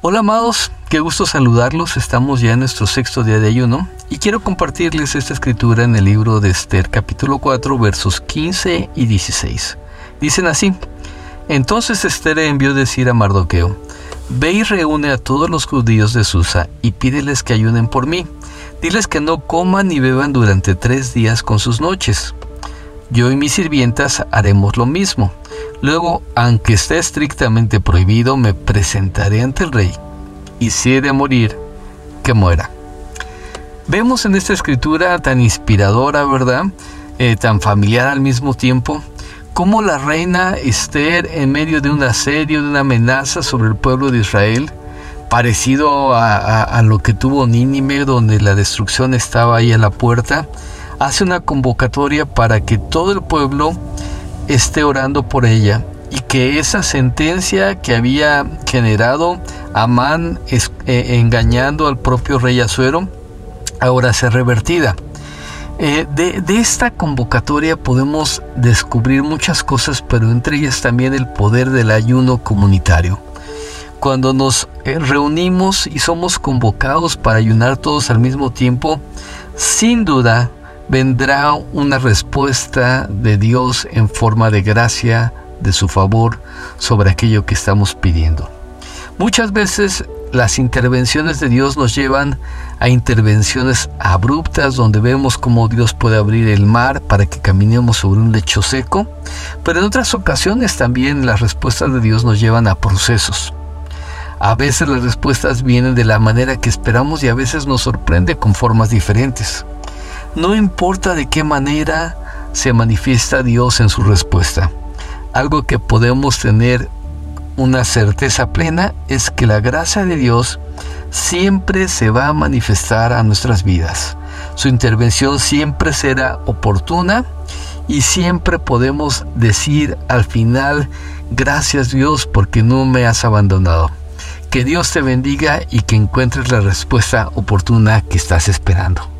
Hola amados, qué gusto saludarlos. Estamos ya en nuestro sexto día de ayuno y quiero compartirles esta escritura en el libro de Esther capítulo 4 versos 15 y 16. Dicen así, entonces Esther envió decir a Mardoqueo, ve y reúne a todos los judíos de Susa y pídeles que ayunen por mí. Diles que no coman ni beban durante tres días con sus noches. Yo y mis sirvientas haremos lo mismo. Luego, aunque esté estrictamente prohibido, me presentaré ante el rey, y si he de morir, que muera. Vemos en esta escritura tan inspiradora, ¿verdad? Eh, tan familiar al mismo tiempo, cómo la reina Esther, en medio de un asedio, de una amenaza sobre el pueblo de Israel, parecido a, lo que tuvo Nínive, donde la destrucción estaba ahí a la puerta, hace una convocatoria para que todo el pueblo esté orando por ella y que esa sentencia que había generado Amán eh, engañando al propio rey Azuero ahora sea revertida. Eh, de, de, esta convocatoria podemos descubrir muchas cosas, pero entre ellas también el poder del ayuno comunitario. Cuando nos eh, reunimos y somos convocados para ayunar todos al mismo tiempo, sin duda vendrá una respuesta de Dios en forma de gracia, de su favor, sobre aquello que estamos pidiendo. Muchas veces las intervenciones de Dios nos llevan a intervenciones abruptas donde vemos cómo Dios puede abrir el mar para que caminemos sobre un lecho seco, pero en otras ocasiones también las respuestas de Dios nos llevan a procesos. A veces las respuestas vienen de la manera que esperamos y a veces nos sorprende con formas diferentes. No importa de qué manera se manifiesta Dios en su respuesta. Algo que podemos tener una certeza plena es que la gracia de Dios siempre se va a manifestar a nuestras vidas. Su intervención siempre será oportuna y siempre podemos decir al final, gracias Dios porque no me has abandonado. Que Dios te bendiga y que encuentres la respuesta oportuna que estás esperando.